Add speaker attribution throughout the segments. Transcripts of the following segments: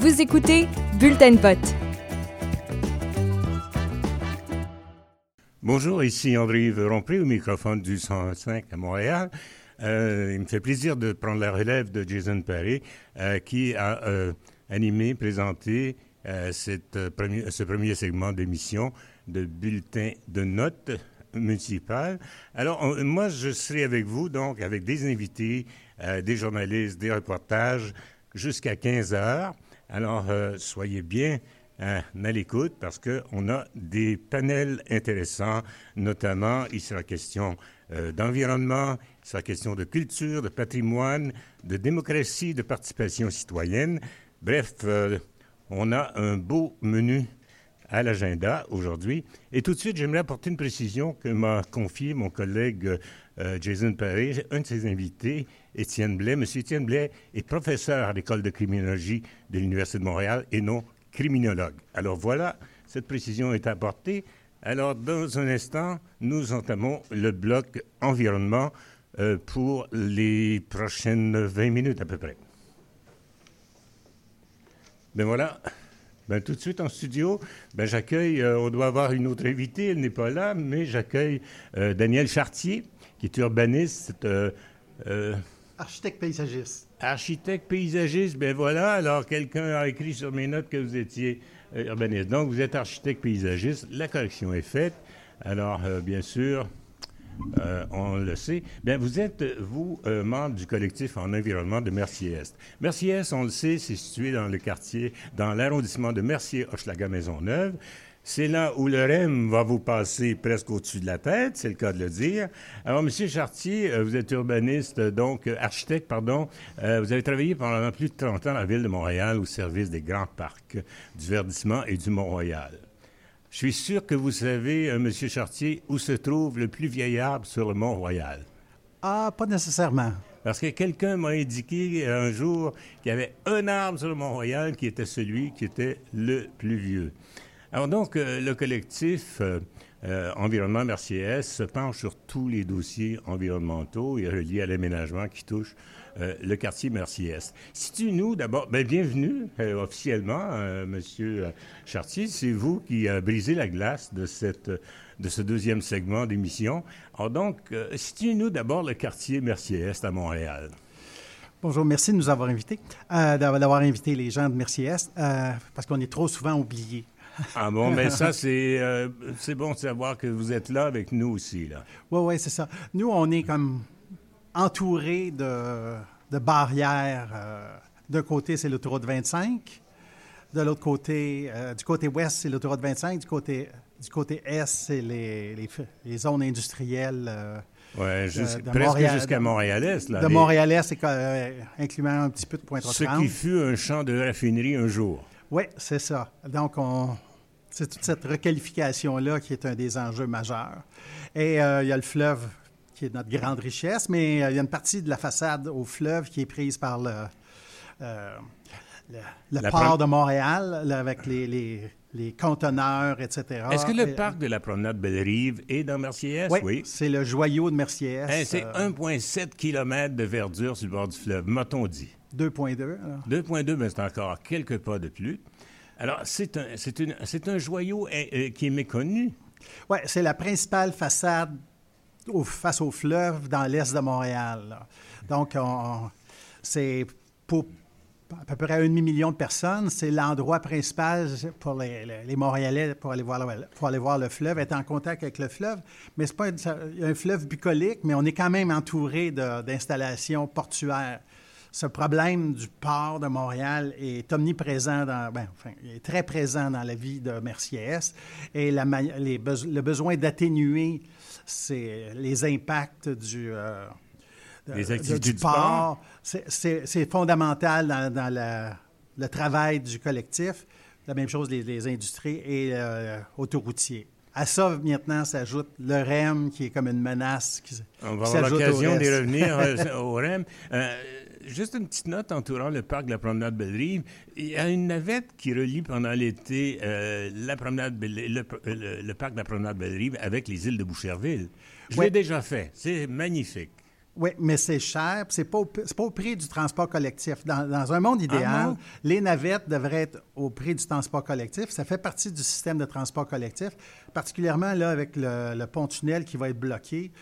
Speaker 1: Vous écoutez Bulletin de.
Speaker 2: Bonjour, ici André-Yves Rompré au microphone du 105 à Montréal. Euh, il me fait plaisir de prendre la relève de Jason Perry, euh, qui a euh, animé, présenté ce premier segment d'émission de bulletin de notes municipales. Alors, moi, je serai avec vous, donc, avec des invités, des journalistes, des reportages, jusqu'à 15 heures. Alors, soyez bien à l'écoute parce qu'on a des panels intéressants, notamment, il sera question d'environnement, c'est la question de culture, de patrimoine, de démocratie, de participation citoyenne. Bref, euh, on a un beau menu à l'agenda aujourd'hui. Et tout de suite, j'aimerais apporter une précision que m'a confiée mon collègue euh, Jason Perry, un de ses invités, Étienne Blais. Monsieur Étienne Blais est professeur à l'École de criminologie de l'Université de Montréal et non criminologue. Alors voilà, cette précision est apportée. Alors, dans un instant, nous entamons le bloc environnement euh, pour les prochaines 20 minutes à peu près. Ben voilà. Ben, tout de suite en studio, ben, j'accueille, euh, on doit avoir une autre invitée, elle n'est pas là, mais j'accueille euh, Daniel Chartier, qui est urbaniste.
Speaker 3: architecte paysagiste.
Speaker 2: Architecte paysagiste, ben voilà. Alors, quelqu'un a écrit sur mes notes que vous étiez urbaniste. Donc, vous êtes architecte paysagiste. La correction est faite. Alors, bien sûr, euh, on le sait. Bien, vous êtes, vous, euh, membre du collectif en environnement de Mercier-Est. Mercier-Est, on le sait, c'est situé dans le quartier, dans l'arrondissement de Mercier-Hochelaga-Maisonneuve. C'est là où le REM va vous passer presque au-dessus de la tête, c'est le cas de le dire. Alors, Monsieur Chartier, euh, vous êtes urbaniste, donc architecte, pardon. vous avez travaillé pendant plus de 30 ans à la ville de Montréal au service des grands parcs, du verdissement et du Mont-Royal. Je suis sûr que vous savez, euh, Monsieur Chartier, où se trouve le plus vieil arbre sur le Mont-Royal.
Speaker 3: Ah, pas nécessairement.
Speaker 2: Parce que quelqu'un m'a indiqué un jour qu'il y avait un arbre sur le Mont-Royal qui était celui qui était le plus vieux. Alors donc, euh, le collectif euh, Environnement Mercier se penche sur tous les dossiers environnementaux et reliés à l'aménagement qui touchent euh, le quartier Mercier-Est. nous d'abord, ben, bienvenue euh, officiellement, euh, Monsieur Chartier. C'est vous qui a brisé la glace de, cette, de ce deuxième segment d'émission. Alors donc, situez-nous d'abord le quartier Mercier-Est à Montréal?
Speaker 3: Bonjour, merci de nous avoir invités, d'avoir invité les gens de Mercier-Est, parce qu'on est trop souvent oubliés.
Speaker 2: Ah bon, mais ça, c'est c'est bon de savoir que vous êtes là avec nous aussi. Là.
Speaker 3: Oui, oui, c'est ça. Nous, on est comme entouré de, de barrières. Euh, d'un côté, c'est l'autoroute 25. De l'autre côté, euh, du côté ouest, c'est l'autoroute 25. Du côté, du côté est, c'est les, les, zones industrielles.
Speaker 2: Euh, oui, presque jusqu'à Montréal-Est.
Speaker 3: De Montréal-Est, incluant un petit peu de Pointe-aux-Trembles.
Speaker 2: Ce qui fut un champ de raffinerie un jour.
Speaker 3: Oui, c'est ça. Donc, on, c'est toute cette requalification-là qui est un des enjeux majeurs. Et il y a le fleuve qui est notre grande richesse, mais euh, il y a une partie de la façade au fleuve qui est prise par le, euh, le, port de Montréal, avec les, les, conteneurs, etc.
Speaker 2: Est-ce que le parc de la promenade Belle-Rive est dans Mercier? Oui,
Speaker 3: oui. c'est le joyau de Mercier.
Speaker 2: C'est 1,7 euh, km de verdure sur le bord du fleuve, m'a-t-on dit.
Speaker 3: 2,2.
Speaker 2: 2,2, mais c'est encore quelques pas de plus. Alors, c'est un, c'est un joyau qui est méconnu.
Speaker 3: Oui, c'est la principale façade face au fleuve dans l'est de Montréal. Donc, c'est pour à peu près un demi-million de personnes. C'est l'endroit principal pour les, Montréalais pour aller, voir le, fleuve, être en contact avec le fleuve. Mais c'est pas un fleuve bucolique, mais on est quand même entouré d'installations portuaires. Ce problème du port de Montréal est omniprésent, dans, ben, enfin, est très présent dans la vie de Mercier-Est. Et le besoin d'atténuer c'est les impacts du, euh,
Speaker 2: du, port.
Speaker 3: C'est fondamental dans, le travail du collectif. La même chose les, industries et euh, autoroutiers. À ça, maintenant, s'ajoute le REM, qui est comme une menace. Qui,
Speaker 2: On va avoir l'occasion d'y revenir euh, au REM. Euh, juste une petite note entourant le parc de la promenade Belle-Rive. Il y a une navette qui relie pendant l'été euh, la promenade le, parc de la promenade Belle-Rive avec les îles de Boucherville. Je l'ai déjà fait. C'est magnifique.
Speaker 3: Oui, mais c'est cher, c'est pas, pas au prix du transport collectif. Dans, un monde idéal, ah les navettes devraient être au prix du transport collectif. Ça fait partie du système de transport collectif, particulièrement là avec le, pont-tunnel qui va être bloqué.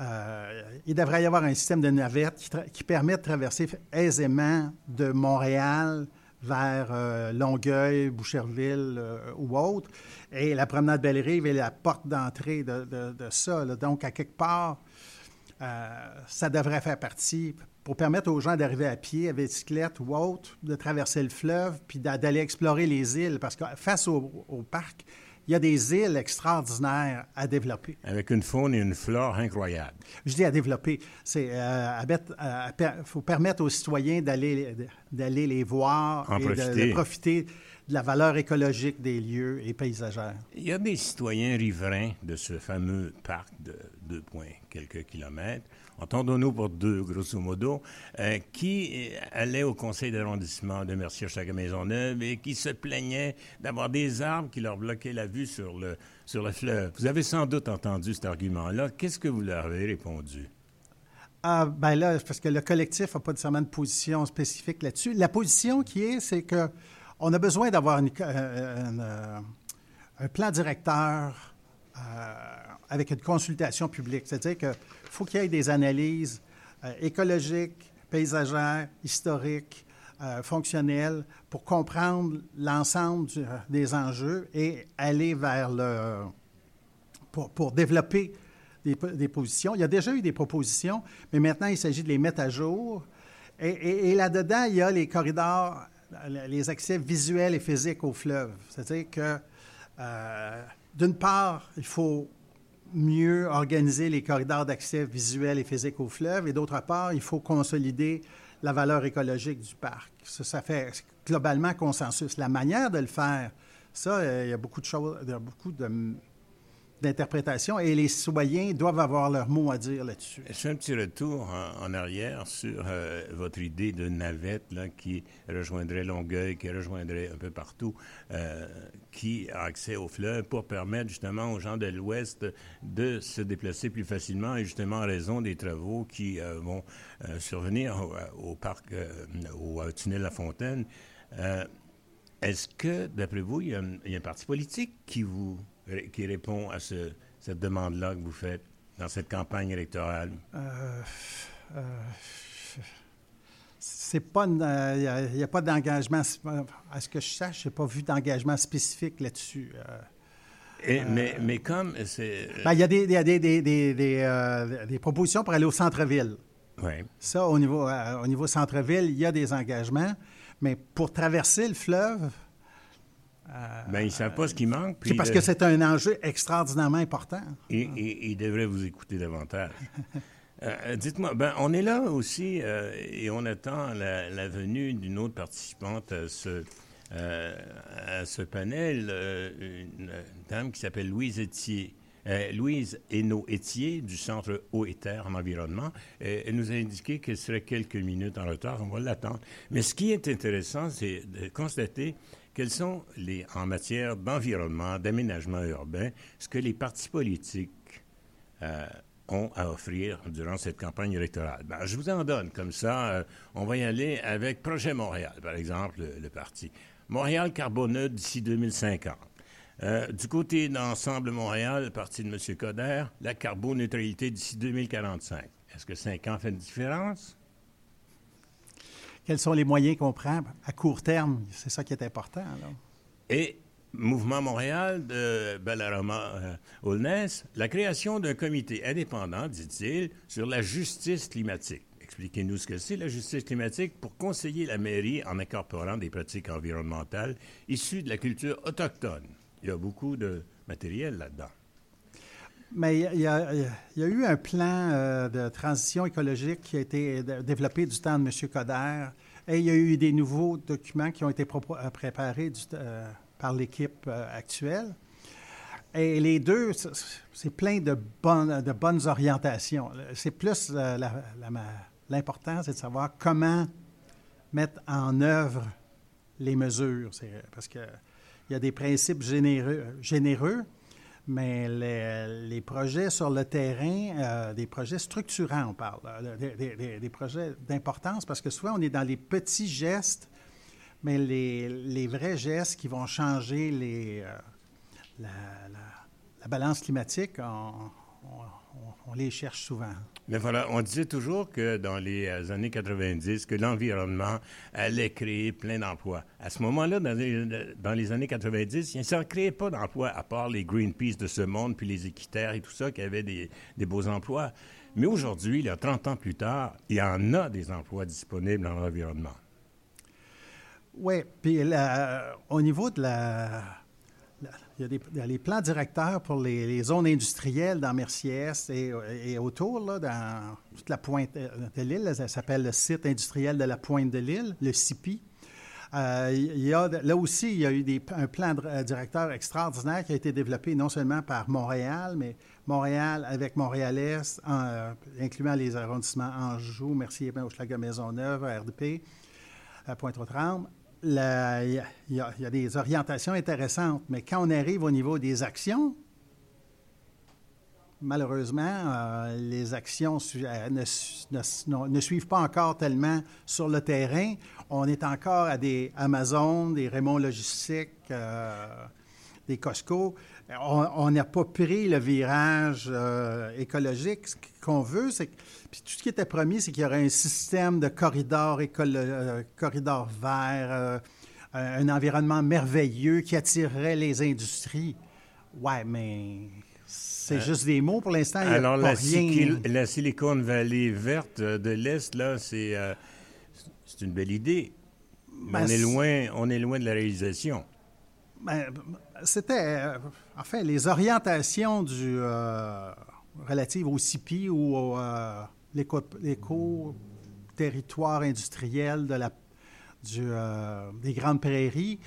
Speaker 3: Euh, il devrait y avoir un système de navettes qui, permet de traverser aisément de Montréal vers euh, Longueuil, Boucherville euh, ou autre. Et la promenade Belle-Rive est la porte d'entrée de, ça. Donc, à quelque part, ça devrait faire partie pour permettre aux gens d'arriver à pied, à bicyclette ou autre, de traverser le fleuve, puis d'aller explorer les îles. Parce que face au, parc, il y a des îles extraordinaires à développer.
Speaker 2: Avec une faune et une flore incroyables.
Speaker 3: Je dis à développer. C'est euh, faut permettre aux citoyens d'aller d'aller les voir et de, profiter de la valeur écologique des lieux et paysagères.
Speaker 2: Il y a des citoyens riverains de ce fameux parc de 2 points quelques kilomètres, entendons-nous pour deux, grosso modo, euh, qui allaient au conseil d'arrondissement de Mercier-Maisonneuve et qui se plaignaient d'avoir des arbres qui leur bloquaient la vue sur le, sur le fleuve. Vous avez sans doute entendu cet argument-là. Qu'est-ce que vous leur avez répondu?
Speaker 3: Ah, ben là, parce que le collectif n'a pas nécessairement de position spécifique là-dessus. La position qui est, c'est que on a besoin d'avoir euh, euh, un plan directeur avec une consultation publique. C'est-à-dire qu'il faut qu'il y ait des analyses écologiques, paysagères, historiques, fonctionnelles pour comprendre l'ensemble des enjeux et aller vers le... pour, développer des, des, positions. Il y a déjà eu des propositions, mais maintenant, il s'agit de les mettre à jour. Et, là-dedans, il y a les corridors les accès visuels et physiques au fleuve. C'est-à-dire que, euh, d'une part, il faut mieux organiser les corridors d'accès visuels et physiques au fleuve, et d'autre part, il faut consolider la valeur écologique du parc. Ça, ça fait globalement consensus. La manière de le faire, ça, euh, il y a beaucoup de choses, il y a beaucoup de d'interprétation et les citoyens doivent avoir leur mot à dire là-dessus.
Speaker 2: Je fais un petit retour en, arrière sur euh, votre idée de navette là, qui rejoindrait Longueuil, qui rejoindrait un peu partout, euh, qui a accès au fleuve pour permettre justement aux gens de l'Ouest de se déplacer plus facilement et justement en raison des travaux qui euh, vont survenir au, parc, au tunnel La Fontaine. Est-ce que, d'après vous, il y, a un parti politique qui vous qui répond à cette demande-là que vous faites dans cette campagne électorale? Euh, euh,
Speaker 3: c'est pas, il euh, n'y a, pas d'engagement, à ce que je sache, je n'ai pas vu d'engagement spécifique là-dessus.
Speaker 2: mais, mais, comme c'est...
Speaker 3: Ben, il y a, des, y a des, des, des, des, propositions pour aller au centre-ville.
Speaker 2: Oui.
Speaker 3: Ça, au niveau, au niveau centre-ville, il y a des engagements, mais pour traverser le fleuve,
Speaker 2: ben, ils ne savent pas ce qui manque.
Speaker 3: C'est parce que c'est un enjeu extraordinairement important.
Speaker 2: Et, ils devraient vous écouter davantage. Euh, euh, dites-moi, ben, on est là aussi euh, et on attend la, venue d'une autre participante à ce, à ce panel, une, dame qui s'appelle Louise Etier. Louise Hainaut-Etier du Centre Eau et Terre en environnement. elle nous a indiqué qu'elle serait quelques minutes en retard. On va l'attendre. Mais ce qui est intéressant, c'est de constater quels sont, les, en matière d'environnement, d'aménagement urbain, ce que les partis politiques euh, ont à offrir durant cette campagne électorale? Ben, je vous en donne comme ça. Euh, on va y aller avec Projet Montréal, par exemple, le, parti. Montréal carboneux d'ici 2050. Euh, du côté d'Ensemble Montréal, le parti de M. Coder, la carboneutralité d'ici 2045. Est-ce que 5 ans fait une différence?
Speaker 3: Quels sont les moyens qu'on prend à court terme? C'est ça qui est important.
Speaker 2: Et Mouvement Montréal de Bellarama euh, la création d'un comité indépendant, dit-il, sur la justice climatique. Expliquez-nous ce que c'est la justice climatique pour conseiller la mairie en incorporant des pratiques environnementales issues de la culture autochtone. Il y a beaucoup de matériel là-dedans.
Speaker 3: Mais il y, a, eu un plan euh, de transition écologique qui a été développé du temps de M. Coder et il y a eu des nouveaux documents qui ont été euh, préparés euh, par l'équipe actuelle. Et les deux, c'est plein de bonnes, bonnes orientations. C'est plus l'important, c'est de savoir comment mettre en œuvre les mesures. Parce qu'il y a des principes généreux Mais les, projets sur le terrain, des projets structurants, on parle, des, projets d'importance, parce que souvent on est dans les petits gestes, mais les, vrais gestes qui vont changer les, la, balance climatique, on les cherche souvent.
Speaker 2: Mais voilà, on disait toujours que dans les euh, années 90, que l'environnement allait créer plein d'emplois. À ce moment-là, dans les, années 90, il ne créait pas d'emplois, à part les Greenpeace de ce monde, puis les équitaires et tout ça, qui avaient des, beaux emplois. Mais aujourd'hui, il y a 30 ans plus tard, il y en a des emplois disponibles dans l'environnement.
Speaker 3: Oui, puis au niveau de la il y, a les plans directeurs pour les, zones industrielles dans Merciès et, autour, dans toute la pointe de l'île. Ça s'appelle le site industriel de la pointe de l'île, le CIPI. Euh, là aussi, il y a eu des, un plan euh, directeur extraordinaire qui a été développé non seulement par Montréal, mais Montréal avec Montréal-Est, euh, incluant les arrondissements Anjou, Mercier, Hochelaga, Maisonneuve, RDP, Pointe-aux-Trembles, il y, a des orientations intéressantes, mais quand on arrive au niveau des actions, malheureusement, euh, les actions euh, ne, suivent pas encore tellement sur le terrain. On est encore à des Amazon, des Raymond Logistique, euh, des Costco. On n'a pas pris le virage écologique. Ce qu'on veut, c'est que puis tout ce qui était promis, c'est qu'il y aurait un système de corridors, euh, corridors verts, euh, un environnement merveilleux qui attirerait les industries. Ouais, mais c'est euh, juste des mots pour l'instant.
Speaker 2: Alors, la, la, Silicon Valley verte de l'Est, là, c'est une belle idée. Mais ben, on, est loin, on est loin de la réalisation.
Speaker 3: Ben, c'était, enfin, les orientations du, relatives au CIPI ou au, l'éco-territoire industriel euh, des Grandes Prairies.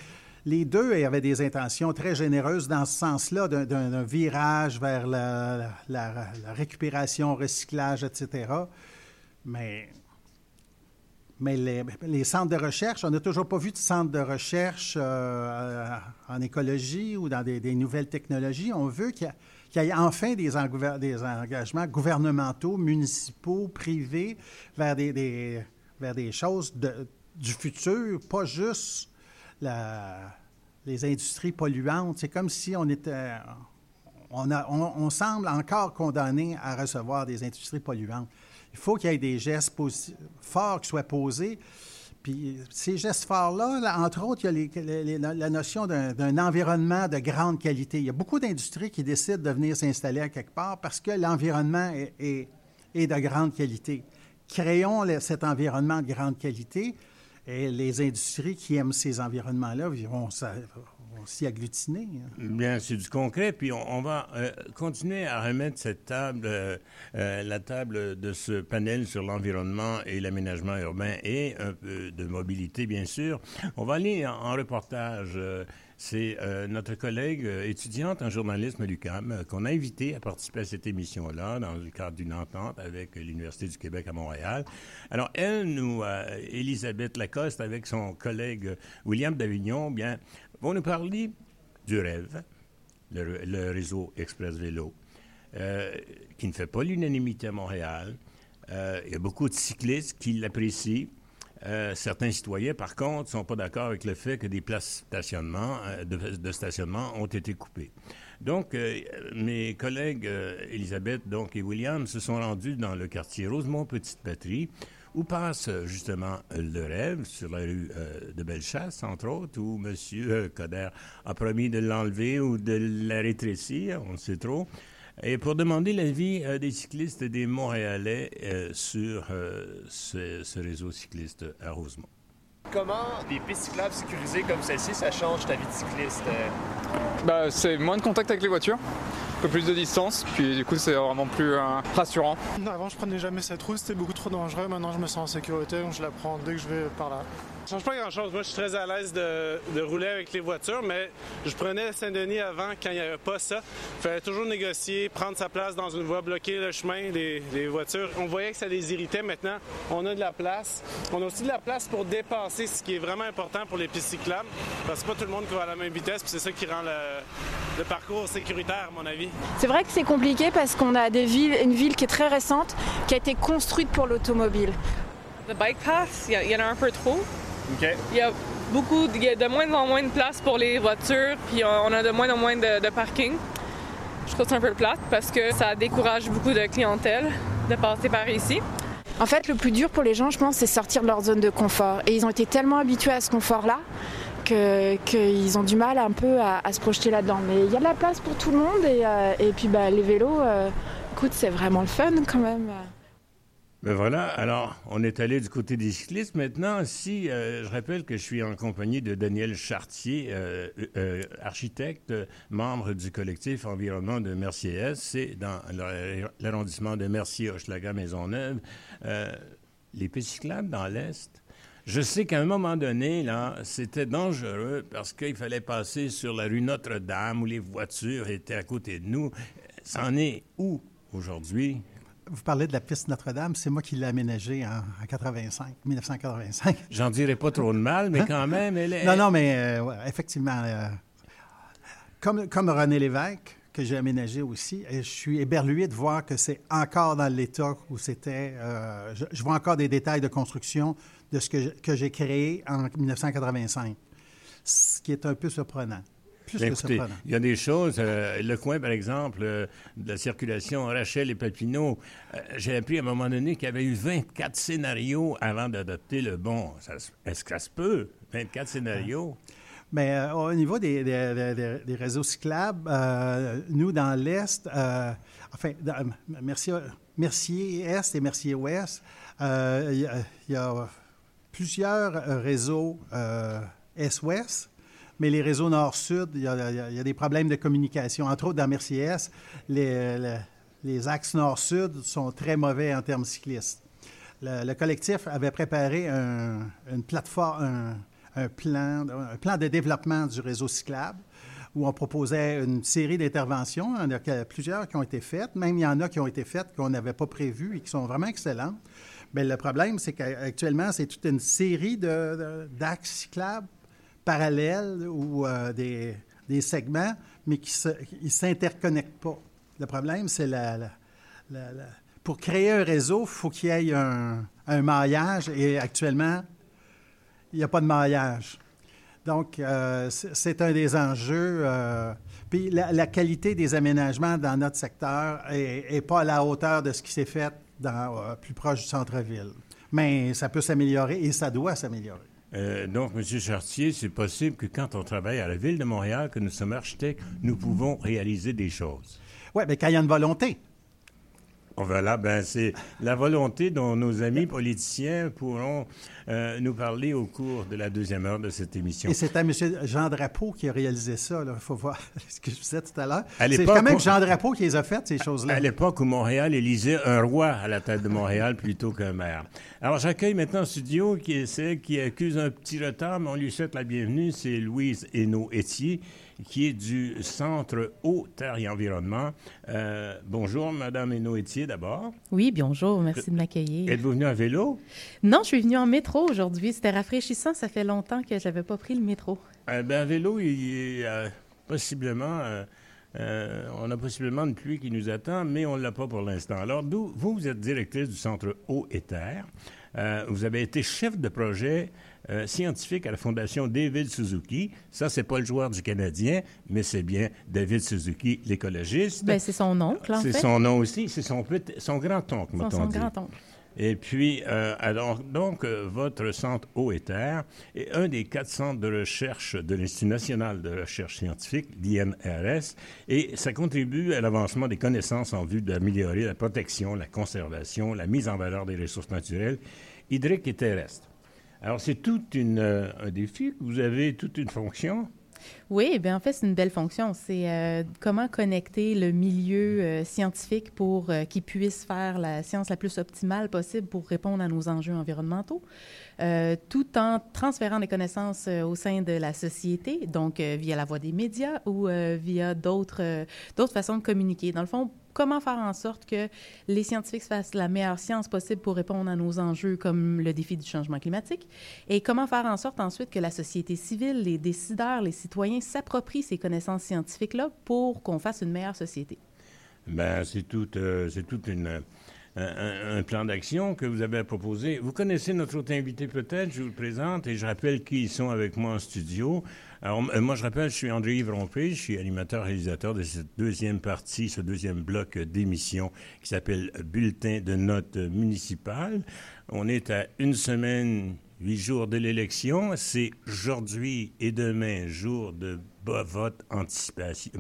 Speaker 3: Les deux avaient des intentions très généreuses dans ce sens-là, d'un virage vers la, la, récupération, recyclage, etc. Mais, mais les, centres de recherche, on n'a toujours pas vu de centre de recherche euh, en écologie ou dans des, nouvelles technologies. On veut qu'il y ait enfin des, engagements gouvernementaux, municipaux, privés vers des, choses du futur, pas juste les industries polluantes. C'est comme si on était... On, semble encore condamné à recevoir des industries polluantes. Il faut qu'il y ait des gestes forts qui soient posés. Puis ces gestes forts-là, entre autres, il y a la notion d'un environnement de grande qualité. Il y a beaucoup d'industries qui décident de venir s'installer à quelque part parce que l'environnement est, de grande qualité. Créons cet environnement de grande qualité et les industries qui aiment ces environnements-là vont, s'y agglutiner. Hein.
Speaker 2: Bien, c'est du concret. Puis on, va euh, continuer à remettre cette table, euh, euh, la table de ce panel sur l'environnement et l'aménagement urbain et un peu de mobilité, bien sûr. On va aller en, reportage. c'est notre collègue étudiante en journalisme à l'UQAM qu'on a invité à participer à cette émission-là dans le cadre d'une entente avec l'Université du Québec à Montréal. Alors, elle, nous, Elisabeth Lacoste, avec son collègue William Davignon, bien, vont nous parler du rêve, le, réseau Express Vélo, euh, qui ne fait pas l'unanimité à Montréal. Euh, il y a beaucoup de cyclistes qui l'apprécient. Euh, certains citoyens, par contre, ne sont pas d'accord avec le fait que des places de, stationnement ont été coupées. Donc, mes collègues Elisabeth donc, et William se sont rendus dans le quartier Rosemont-Petite-Patrie où passe justement le rêve? Sur la rue euh, de Bellechasse, entre autres, où M. Euh, Coder a promis de l'enlever ou de la rétrécir, on ne sait trop, et pour demander l'avis euh, des cyclistes et des Montréalais sur ce, réseau cycliste à Rosemont.
Speaker 4: Comment des pistes cyclables sécurisées comme celle-ci, ça change ta vie de cycliste?
Speaker 5: Bah, c'est moins de contact avec les voitures un peu plus de distance, puis du coup c'est vraiment plus euh, rassurant.
Speaker 6: Avant je prenais jamais cette route, c'était beaucoup trop dangereux, maintenant je me sens en sécurité, donc je la prends dès que je vais par là. Ça change pas grand-chose. Moi, je suis très à l'aise de, de, rouler avec les voitures, mais je prenais Saint-Denis avant quand il n'y avait pas ça. Il fallait toujours négocier, prendre sa place dans une voie, bloquer le chemin des, des, voitures. On voyait que ça les irritait. Maintenant, on a de la place. On a aussi de la place pour dépasser, ce qui est vraiment important pour les pistes cyclables, parce que c'est pas tout le monde qui va à la même vitesse, puis c'est ça qui rend le, le parcours sécuritaire, à mon avis.
Speaker 7: C'est vrai que c'est compliqué parce qu'on a des villes, une ville qui est très récente, qui a été construite pour l'automobile.
Speaker 8: Le bike path, il y, en a un peu trop.
Speaker 6: OK.
Speaker 8: Il y a beaucoup, il y a de moins en moins de place pour les voitures, puis on a de moins en moins de, de parking. Je trouve ça un peu plate parce que ça décourage beaucoup de clientèle de passer par ici.
Speaker 7: En fait, le plus dur pour les gens, je pense, c'est sortir de leur zone de confort. Et ils ont été tellement habitués à ce confort-là qu'ils ont du mal un peu à, se projeter là-dedans. Mais il y a de la place pour tout le monde et, euh, puis bah, les vélos, euh, écoute, c'est vraiment le fun quand même.
Speaker 2: Ben voilà, alors on est allé du côté des cyclistes. Maintenant, si euh, je rappelle que je suis en compagnie de Daniel Chartier, architecte, membre du collectif environnement de Mercier-Est, c'est dans l'arrondissement de Mercier-Hochelaga-Maisonneuve. les pistes cyclables dans l'Est, je sais qu'à un moment donné, là, c'était dangereux parce qu'il fallait passer sur la rue Notre-Dame où les voitures étaient à côté de nous. C'en est où aujourd'hui?
Speaker 3: Vous parlez de la piste Notre-Dame, c'est moi qui l'ai aménagée en, en 85, 1985.
Speaker 2: J'en dirais pas trop de mal, mais quand même, elle est...
Speaker 3: Non, non, mais euh, ouais, effectivement, euh, comme, comme René Lévesque, que j'ai aménagé aussi, et je suis éberlué de voir que c'est encore dans l'état où c'était. Euh, je, je, vois encore des détails de construction de ce que, que j'ai créé en 1985, ce qui est un peu surprenant. Plus
Speaker 2: Bien,
Speaker 3: que
Speaker 2: écoutez,
Speaker 3: surprenant.
Speaker 2: il y a des choses. euh, le coin, par exemple, euh, de la circulation Rachel et Papineau, euh, j'ai appris à un moment donné qu'il y avait eu 24 scénarios avant d'adopter le bon. Est-ce que ça se peut? 24 scénarios?
Speaker 3: Mais euh, au niveau des, des- des- des réseaux cyclables, euh, nous, dans l'Est, euh, enfin, dans, Mercier, Mercier-Est et il y, a- il y a plusieurs euh, réseaux euh, Est-Ouest, mais les réseaux Nord-Sud, il y, a, des problèmes de communication. Entre autres, dans Mercier-Est, les, les- axes Nord-Sud sont très mauvais en termes cyclistes. Le, le collectif avait préparé un, une plateforme, un, plan, un plan de développement du réseau cyclable où on proposait une série d'interventions. Il y en a plusieurs qui ont été faites. Même il y en a qui ont été faites qu'on n'avait pas prévues et qui sont vraiment excellentes. Mais le problème, c'est qu'actuellement, c'est toute une série d'axes cyclables parallèles ou euh, des, des segments, mais qui ne s'interconnectent pas. Le problème, c'est la, pour créer un réseau, il faut qu'il y ait un, un maillage et actuellement, il n'y a pas de maillage. Donc, euh, c'est c'est un des enjeux. euh, puis la, la qualité des aménagements dans notre secteur n'est pas à la hauteur de ce qui s'est fait dans, euh, plus proche du centre-ville. Mais ça peut s'améliorer et ça doit s'améliorer.
Speaker 2: Euh, donc, M. Chartier, c'est possible que quand on travaille à la Ville de Montréal, que nous sommes architectes, nous pouvons réaliser des choses.
Speaker 3: Oui, mais quand il y a une volonté.
Speaker 2: Bon, Voilà, ben c'est la volonté dont nos amis politiciens pourront euh, nous parler au cours de la deuxième heure de cette émission.
Speaker 3: Et c'était M. Jean Drapeau qui a réalisé ça. Il faut voir ce que je disais tout à l'heure.
Speaker 2: À
Speaker 3: C'est quand même Jean Drapeau qui les a faites, ces choses-là.
Speaker 2: À l'époque où Montréal élisait un roi à la tête de Montréal plutôt qu'un maire. Alors, j'accueille maintenant en studio qui est celle qui accuse un petit retard, mais on lui souhaite la bienvenue. C'est Louise Hainaut-Étier, qui est du Centre Eau, Terre et Environnement. Euh, bonjour, Madame Hainaut-Étier, d'abord.
Speaker 9: Oui, bonjour, merci de m'accueillir.
Speaker 2: Êtes-vous venue en vélo?
Speaker 9: Non, je suis venue en métro aujourd'hui. C'était rafraîchissant. Ça fait longtemps que j'avais pas pris le métro.
Speaker 2: Euh, ben, en vélo, il est euh, possiblement... euh, euh, on a possiblement une pluie qui nous attend, mais on ne l'a pas pour l'instant. Alors, vous, vous êtes directrice du Centre Eau et Terre. Euh, vous avez été chef de projet euh, scientifique à la Fondation David Suzuki. Ça, c'est pas le joueur du Canadien, mais c'est bien David Suzuki, l'écologiste.
Speaker 9: Ben, c'est son oncle, en
Speaker 2: c'est son nom aussi, c'est son, petit- son grand-oncle,
Speaker 9: Son,
Speaker 2: mettons
Speaker 9: son
Speaker 2: dit.
Speaker 9: grand-oncle.
Speaker 2: Et puis, euh, alors, donc, euh, votre centre Eau et Terre est un des quatre centres de recherche de l'Institut national de recherche scientifique, l'INRS, et ça contribue à l'avancement des connaissances en vue d'améliorer la protection, la conservation, la mise en valeur des ressources naturelles, hydriques et terrestres. Alors, c'est tout une, euh, un défi. Vous avez toute une fonction.
Speaker 9: Oui, bien en fait, c'est une belle fonction. C'est euh, comment connecter le milieu euh, scientifique pour euh, qu'il puisse faire la science la plus optimale possible pour répondre à nos enjeux environnementaux, tout en transférant des connaissances au sein de la société, donc via la voie des médias ou via d'autres d'autres façons de communiquer. Dans le fond, comment faire en sorte que les scientifiques fassent la meilleure science possible pour répondre à nos enjeux comme le défi du changement climatique? Et comment faire en sorte ensuite que la société civile, les décideurs, les citoyens s'approprient ces connaissances scientifiques-là pour qu'on fasse une meilleure société?
Speaker 2: Ben, c'est tout, euh, un, plan d'action que vous avez proposé. Vous connaissez notre autre invité peut-être, je vous le présente et je rappelle qui ils sont avec moi en studio. Alors, moi, je rappelle, je suis André-Yves Rompé, je suis animateur-réalisateur de cette deuxième partie, ce deuxième bloc d'émission qui s'appelle Bulletin de notes municipales. On est à une semaine, huit jours de l'élection. C'est aujourd'hui et demain, jour de vote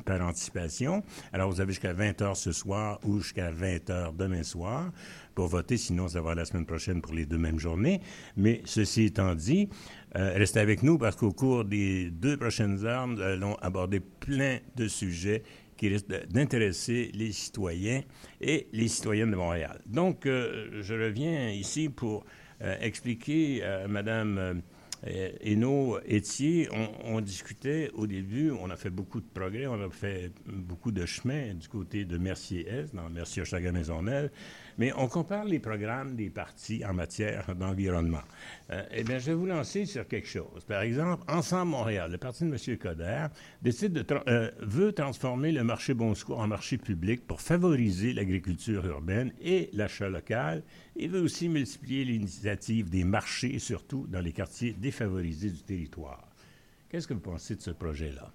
Speaker 2: par anticipation. Alors, vous avez jusqu'à 20 heures ce soir ou jusqu'à 20 heures demain soir pour voter. Sinon, ça va la semaine prochaine pour les deux mêmes journées. Mais ceci étant dit, restez avec nous parce qu'au cours des deux prochaines heures, nous allons aborder plein de sujets qui risquent d'intéresser les citoyens et les citoyennes de Montréal. Donc, euh, je reviens ici pour euh, expliquer à Madame et nos étiers, on, discutait au début, on a fait beaucoup de progrès, on a fait beaucoup de chemin du côté de Mercier-Est, dans Mercier-Chaga-Maisonneuve, mais on compare les programmes des partis en matière d'environnement. Euh, eh bien, je vais vous lancer sur quelque chose. Par exemple, Ensemble Montréal, le parti de M. Coder, décide de euh, veut transformer le marché Bon Secours en marché public pour favoriser l'agriculture urbaine et l'achat local. Il veut aussi multiplier l'initiative des marchés, surtout dans les quartiers défavorisés du territoire. Qu'est-ce que vous pensez de ce projet-là?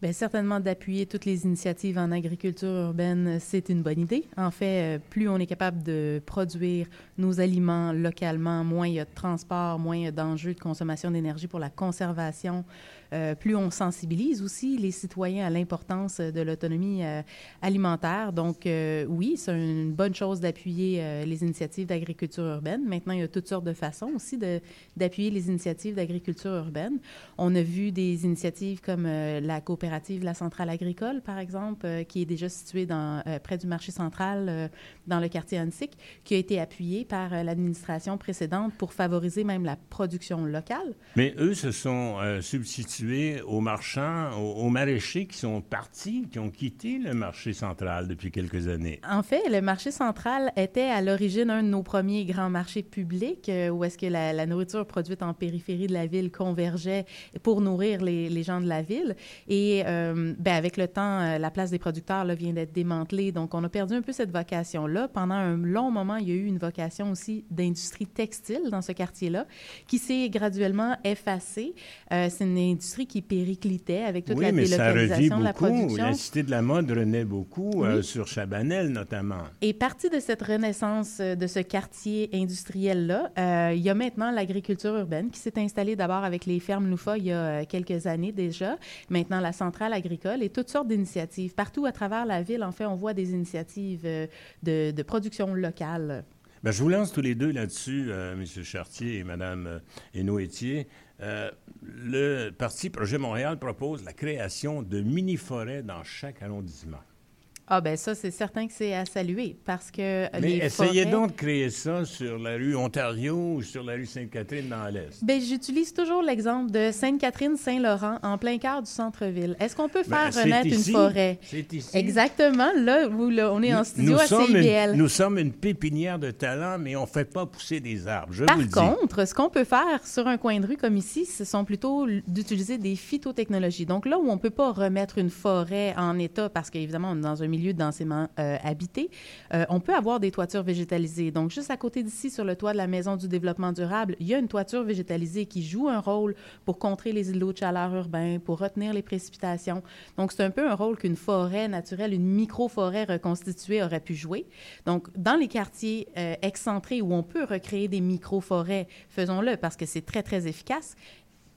Speaker 9: Bien, certainement d'appuyer toutes les initiatives en agriculture urbaine, c'est une bonne idée. En fait, euh, plus on est capable de produire nos aliments localement, moins il y a de transport, moins il d'enjeux de consommation d'énergie pour la conservation, euh, plus on sensibilise aussi les citoyens à l'importance de l'autonomie euh, alimentaire. Donc, euh, oui, c'est une bonne chose d'appuyer les initiatives d'agriculture urbaine. Maintenant, il y a toutes sortes de façons aussi d'appuyer les initiatives d'agriculture urbaine. On a vu des initiatives comme la coopérative La Centrale Agricole, par exemple, qui est déjà située près du marché central dans le quartier Annecy, qui a été appuyée par l'administration précédente pour favoriser même la production locale.
Speaker 2: Mais eux se sont substitués aux marchands, aux, maraîchers qui sont partis, qui ont quitté le marché central depuis quelques années.
Speaker 9: En fait, le marché central était à l'origine un de nos premiers grands marchés publics euh, où est-ce que la, nourriture produite en périphérie de la ville convergeait pour nourrir les, gens de la ville. Et euh, ben, avec le temps, euh, la place des producteurs là, vient d'être démantelée. Donc, on a perdu un peu cette vocation-là. Pendant un long moment, il y a eu une vocation aussi d'industrie textile dans ce quartier-là qui s'est graduellement effacée. C'est une qui périclitait avec toute la délocalisation de la production.
Speaker 2: La Cité de la mode renaît beaucoup, euh, sur Chabanel notamment.
Speaker 9: Et partie de cette renaissance euh, de ce quartier industriel-là, euh, il y a maintenant l'agriculture urbaine qui s'est installée d'abord avec les fermes Loufa il y a quelques années déjà, maintenant la centrale agricole et toutes sortes d'initiatives. Partout à travers la ville, en fait, on voit des initiatives de, de production locale.
Speaker 2: Bien, je vous lance tous les deux là-dessus, M. Chartier et Mme Hénoétier. Euh, le Parti Projet Montréal propose la création de mini-forêts dans chaque arrondissement.
Speaker 9: Ah ben ça, c'est certain que c'est à saluer parce que
Speaker 2: Mais essayez donc de créer ça sur la rue Ontario ou sur la rue Sainte-Catherine dans l'Est.
Speaker 9: Bien, j'utilise toujours l'exemple de Sainte-Catherine-Saint-Laurent en plein cœur du centre-ville. Est-ce qu'on peut ben, faire renaître une forêt?
Speaker 2: C'est ici.
Speaker 9: Exactement. Là, où on est en studio
Speaker 2: nous
Speaker 9: à CIBL.
Speaker 2: nous sommes une pépinière de talent, mais on ne fait pas pousser des arbres, je
Speaker 9: Par
Speaker 2: vous le dis.
Speaker 9: contre, ce qu'on peut faire sur un coin de rue comme ici, ce sont plutôt d'utiliser des phytotechnologies. Donc là où on ne peut pas remettre une forêt en état parce qu'évidemment, on est dans un milieu densément euh, habité, euh, on peut avoir des toitures végétalisées. Donc, juste à côté d'ici, sur le toit de la Maison du développement durable, il y a une toiture végétalisée qui joue un rôle pour contrer les îlots de chaleur urbains, pour retenir les précipitations. Donc, c'est un peu un rôle qu'une forêt naturelle, une micro-forêt reconstituée aurait pu jouer. Donc, dans les quartiers euh, excentrés où on peut recréer des micro-forêts, faisons-le parce que c'est très, très efficace.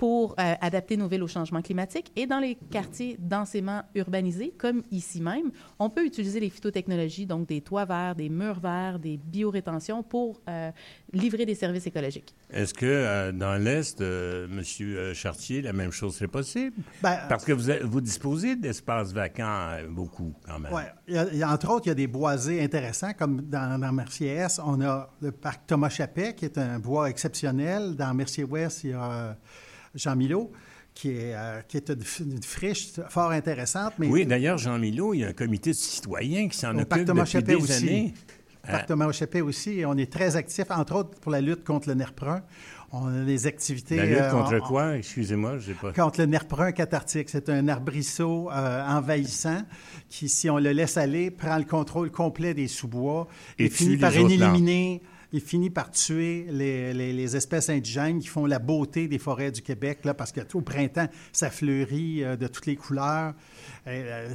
Speaker 9: Pour euh, adapter nos villes au changement climatique. Et dans les quartiers densément urbanisés, comme ici même, on peut utiliser les phytotechnologies, donc des toits verts, des murs verts, des biorétentions pour euh, livrer des services écologiques.
Speaker 2: Est-ce que euh, dans l'Est, Monsieur Chartier, la même chose serait possible?
Speaker 3: Ben,
Speaker 2: Parce que vous, vous disposez d'espaces vacants beaucoup, quand même.
Speaker 3: Oui. Entre autres, il y a des boisés intéressants, comme dans, dans Mercier-Est, on a le parc Thomas Chappet, qui est un bois exceptionnel. Dans Mercier-Ouest, il y a Jean Milot qui est, euh, qui est une, friche fort intéressante.
Speaker 2: Mais oui, d'ailleurs, Jean Milot, il y a un comité de citoyens qui s'en occupe depuis des
Speaker 3: aussi.
Speaker 2: années.
Speaker 3: Parc Thomas aussi, et on est très actifs, entre autres pour la lutte contre le nerf brun. On a des activités...
Speaker 2: La lutte euh, contre quoi? Excusez-moi, je pas...
Speaker 3: Contre le nerf brun cathartique. C'est un arbrisseau euh, envahissant qui, si on le laisse aller, prend le contrôle complet des sous-bois et, finit par éliminer il finit par tuer les, espèces indigènes qui font la beauté des forêts du Québec, là, parce qu'au printemps, ça fleurit euh, de toutes les couleurs. Euh,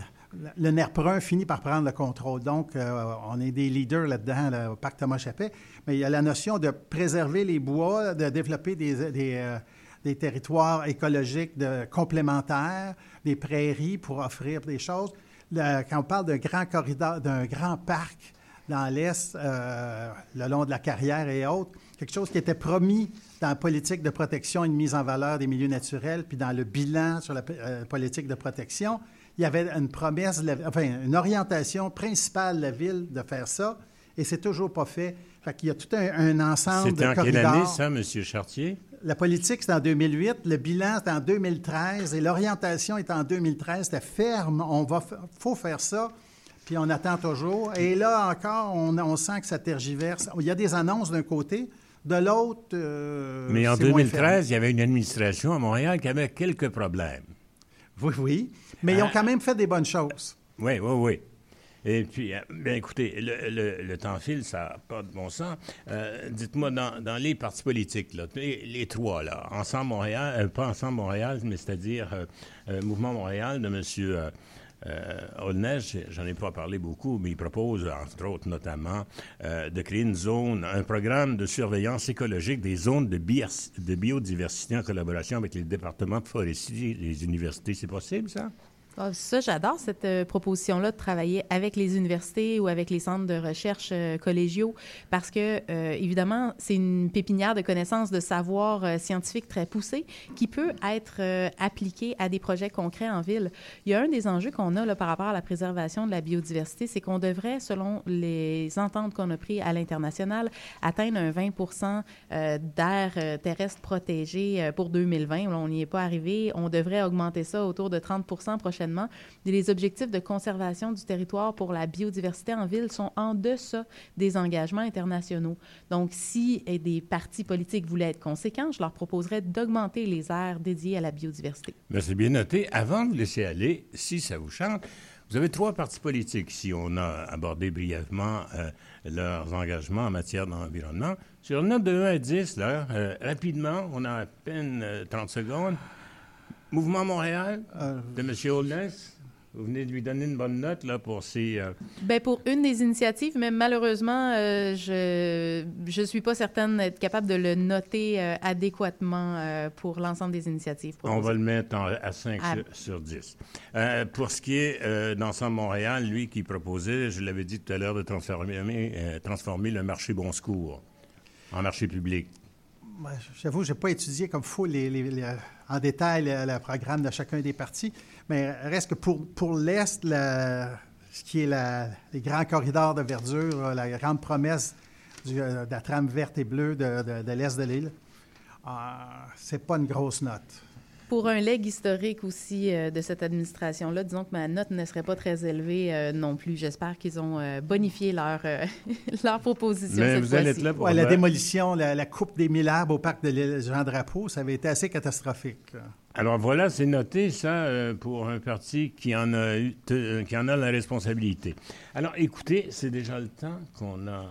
Speaker 3: le nerf finit par prendre le contrôle. Donc, euh, on est des leaders là-dedans, au parc Thomas Chappet. Mais il y a la notion de préserver les bois, de développer des, territoires écologiques de, complémentaires, des prairies pour offrir des choses. quand on parle d'un grand corridor, d'un grand parc, dans l'Est, euh, le long de la carrière et autres, quelque chose qui était promis dans la politique de protection et de mise en valeur des milieux naturels, puis dans le bilan sur la euh, politique de protection, il y avait une promesse, enfin, une orientation principale de la ville de faire ça, et c'est toujours pas fait. Fait qu'il y a tout un, ensemble de
Speaker 2: corridors. C'était en quelle année, ça, M. Chartier?
Speaker 3: La politique, c'est en 2008. Le bilan, c'est en 2013. Et l'orientation est en 2013. C'était ferme. On va, faut faire ça puis on attend toujours. Et là encore, on, sent que ça tergiverse. Il y a des annonces d'un côté, de l'autre. Euh,
Speaker 2: Mais en 2013, il y avait une administration à Montréal qui avait quelques problèmes.
Speaker 3: Oui, oui. Mais ils ont ah. quand même fait des bonnes choses.
Speaker 2: Oui, oui, oui. Et puis, euh, bien écoutez, le, temps file, ça n'a pas de bon sens. Euh, dites-moi, dans, les partis politiques, là, les, trois, là, Ensemble Montréal, pas Ensemble Montréal, mais c'est-à-dire Mouvement Montréal de M. Euh, j'en ai pas parlé beaucoup, mais il propose, entre autres notamment, euh, de créer une zone, un programme de surveillance écologique des zones de, biodiversité en collaboration avec les départements de forestiers et les universités. C'est possible, ça?
Speaker 9: Ah, ça, j'adore cette euh, proposition-là de travailler avec les universités ou avec les centres de recherche euh, collégiaux parce que, euh, évidemment, c'est une pépinière de connaissances, de savoir scientifique très poussé qui peut être appliqué à des projets concrets en ville. Il y a un des enjeux qu'on a là, par rapport à la préservation de la biodiversité, c'est qu'on devrait, selon les ententes qu'on a prises à l'international, atteindre un 20% d'air terrestre protégé pour 2020. On n'y est pas arrivé. On devrait augmenter ça autour de 30% prochainement les objectifs de conservation du territoire pour la biodiversité en ville sont en deçà des engagements internationaux. Donc, si des partis politiques voulaient être conséquents, je leur proposerais d'augmenter les aires dédiées à la biodiversité.
Speaker 2: Mais c'est bien noté. Avant de laisser aller, si ça vous chante, vous avez trois partis politiques. Si on a abordé brièvement euh, leurs engagements en matière d'environnement, sur une note de 1 à 10, là, euh, rapidement, on a à peine 30 euh, secondes. Mouvement Montréal euh, de M. Holness. Vous venez de lui donner une bonne note là, pour ces... Euh,
Speaker 9: Bien, pour une des initiatives, mais malheureusement, euh, je ne suis pas certaine d'être capable de le noter adéquatement pour l'ensemble des initiatives.
Speaker 2: On va le mettre à 5 sur, 10. pour ce qui est d'Ensemble Montréal, lui qui proposait, je l'avais dit tout à l'heure, de transformer, transformer le marché Bon Secours en marché public.
Speaker 3: J'avoue, je n'ai pas étudié comme il faut en détail le, programme de chacun des partis, mais reste que pour, pour l'Est, ce qui est les grands corridors de verdure, la grande promesse de la trame verte et bleue de, l'Est de l'île, euh, c'est pas une grosse note.
Speaker 9: Pour un leg historique aussi euh, de cette administration-là, disons que ma note ne serait pas très élevée euh, non plus. J'espère qu'ils ont euh, bonifié leur, leur proposition
Speaker 2: Mais vous allez être là
Speaker 3: pour La démolition, la, coupe des mille arbres au parc de Jean-Drapeau, ça avait été assez catastrophique.
Speaker 2: Alors voilà, c'est noté ça pour un parti qui en a eu, qui en a la responsabilité. Alors écoutez, c'est déjà le temps qu'on a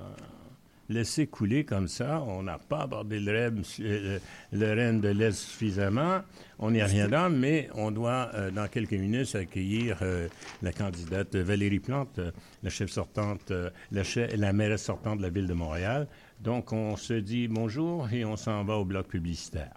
Speaker 2: laisser couler comme ça. On n'a pas abordé le REM, euh, de l'Est suffisamment. On n'y reviendra, mais on doit, euh, dans quelques minutes, accueillir euh, la candidate Valérie Plante, la chef sortante, la, la mairesse sortante de la ville de Montréal. Donc, on se dit bonjour et on s'en va au bloc publicitaire.